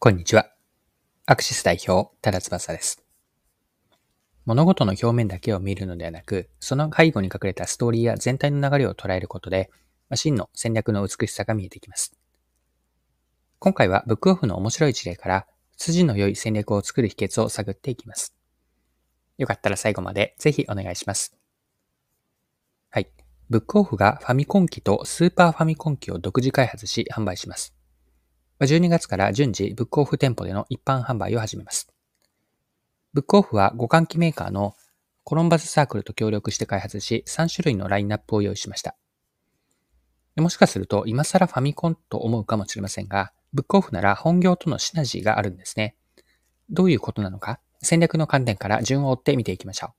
こんにちは。アクシス代表、多田翼です。物事の表面だけを見るのではなく、その背後に隠れたストーリーや全体の流れを捉えることで、真の戦略の美しさが見えてきます。今回はブックオフの面白い事例から、筋の良い戦略を作る秘訣を探っていきます。よかったら最後までぜひお願いします。はい。ブックオフがファミコン機とスーパーファミコン機を独自開発し販売します。12月から順次ブックオフ店舗での一般販売を始めます。ブックオフは互換機メーカーのコロンバスサークルと協力して開発し3種類のラインナップを用意しました。もしかすると今更ファミコンと思うかもしれませんが、ブックオフなら本業とのシナジーがあるんですね。どういうことなのか、戦略の観点から順を追って見ていきましょう。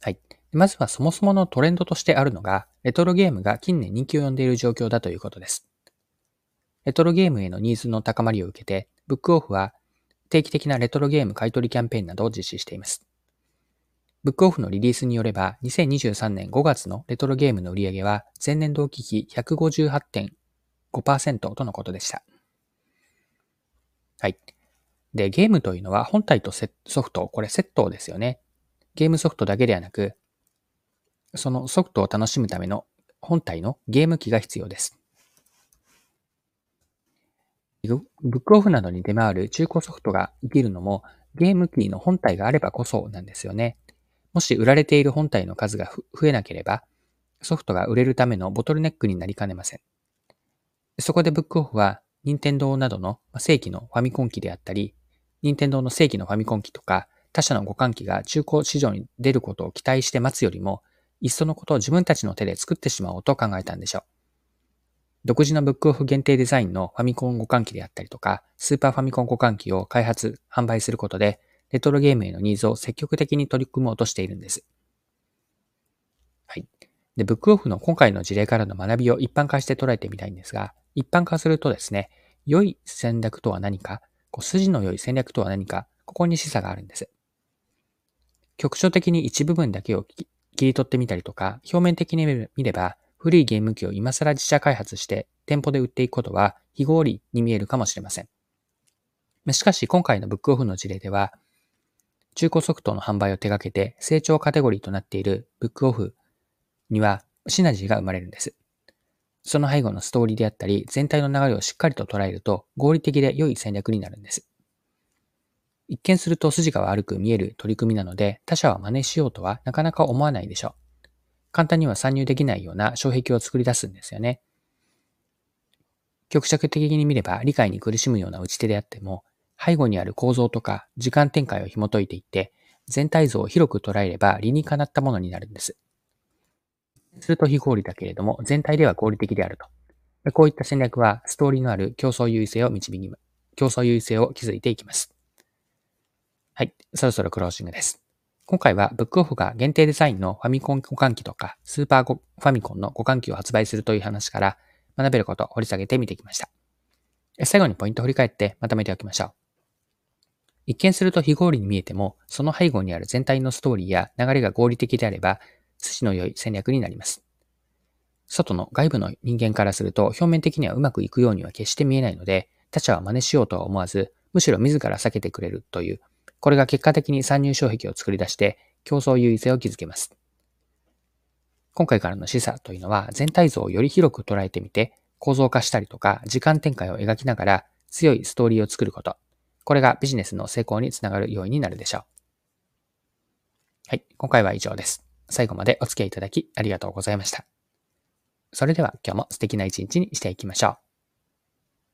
はい。まずはそもそものトレンドとしてあるのが、レトロゲームが近年人気を呼んでいる状況だということです。レトロゲームへのニーズの高まりを受けて、ブックオフは定期的なレトロゲーム買取キャンペーンなどを実施しています。ブックオフのリリースによれば、2023年5月のレトロゲームの売り上げは前年同期比158.5%とのことでした。はい。で、ゲームというのは本体とソフト、これセットですよね。ゲームソフトだけではなく、そのソフトを楽しむための本体のゲーム機が必要です。ブックオフなどに出回る中古ソフトが生きるのもゲーム機の本体があればこそなんですよね。もし売られている本体の数が増えなければ、ソフトが売れるためのボトルネックになりかねません。そこでブックオフは、任天堂などの正規のファミコン機であったり、任天堂の正規のファミコン機とか、他社の互換機が中古市場に出ることを期待して待つよりも、いっそのことを自分たちの手で作ってしまおうと考えたんでしょう。独自のブックオフ限定デザインのファミコン互換機であったりとか、スーパーファミコン互換機を開発、販売することで、レトロゲームへのニーズを積極的に取り組もうとしているんです。はい。で、ブックオフの今回の事例からの学びを一般化して捉えてみたいんですが、一般化するとですね、良い戦略とは何か、こう筋の良い戦略とは何か、ここに示唆があるんです。局所的に一部分だけを切り取ってみたりとか、表面的に見れば、古いゲーム機を今更自社開発して店舗で売っていくことは非合理に見えるかもしれません。しかし今回のブックオフの事例では、中古ソフトの販売を手掛けて成長カテゴリーとなっているブックオフにはシナジーが生まれるんです。その背後のストーリーであったり、全体の流れをしっかりと捉えると合理的で良い戦略になるんです。一見すると筋が悪く見える取り組みなので、他者は真似しようとはなかなか思わないでしょう。簡単には参入できないような障壁を作り出すんですよね。局所的に見れば理解に苦しむような打ち手であっても、背後にある構造とか時間展開を紐解いていって、全体像を広く捉えれば理にかなったものになるんです。すると非合理だけれども、全体では合理的であると。こういった戦略は、ストーリーのある競争優位性を導き、競争優位性を築いていきます。はい。そろそろクロージングです。今回はブックオフが限定デザインのファミコン互換機とかスーパーファミコンの互換機を発売するという話から学べることを掘り下げてみてきました。最後にポイントを振り返ってまとめておきましょう。一見すると非合理に見えても、その背後にある全体のストーリーや流れが合理的であれば、筋の良い戦略になります。外の外部の人間からすると表面的にはうまくいくようには決して見えないので、他者は真似しようとは思わず、むしろ自ら避けてくれるというこれが結果的に参入障壁を作り出して競争優位性を築けます。今回からの示唆というのは全体像をより広く捉えてみて構造化したりとか時間展開を描きながら強いストーリーを作ること。これがビジネスの成功につながる要因になるでしょう。はい。今回は以上です。最後までお付き合いいただきありがとうございました。それでは今日も素敵な一日にしていきましょう。